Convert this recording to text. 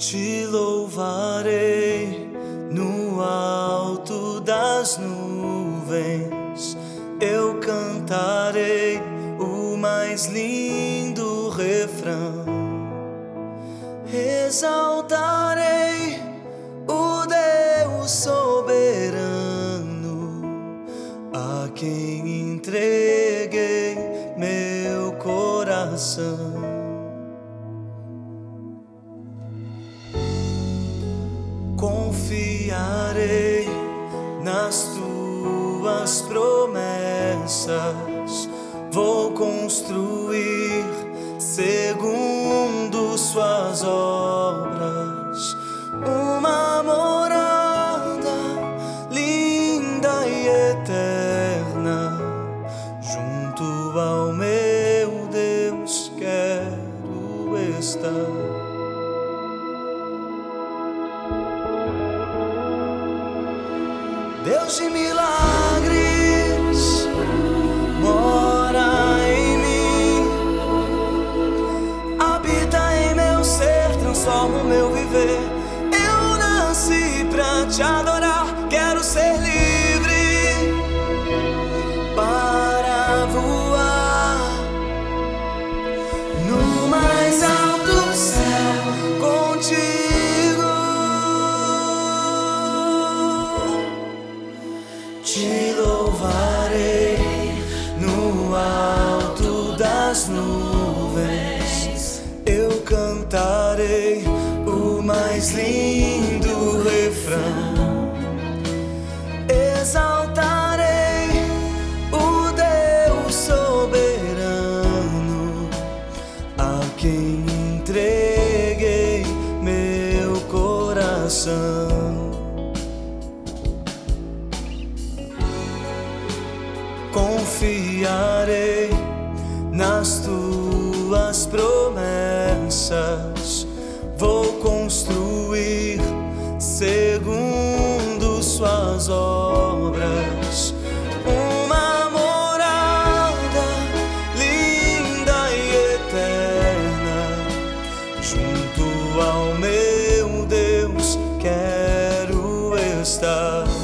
Te louvarei no alto das nuvens, eu cantarei o mais lindo refrão, exaltarei o Deus soberano a quem entreguei meu coração. Nas tuas promessas. Vou construir segundo suas obras uma morada linda e eterna junto ao meu Deus de milagres no alto das nuvens. Eu cantarei o mais lindo refrão. Exaltarei o Deus soberano a quem entreguei meu coração. confiarei nas tuas promessas. Vou construir segundo suas obras. uma morada linda e eterna Junto ao meu Deus quero estar.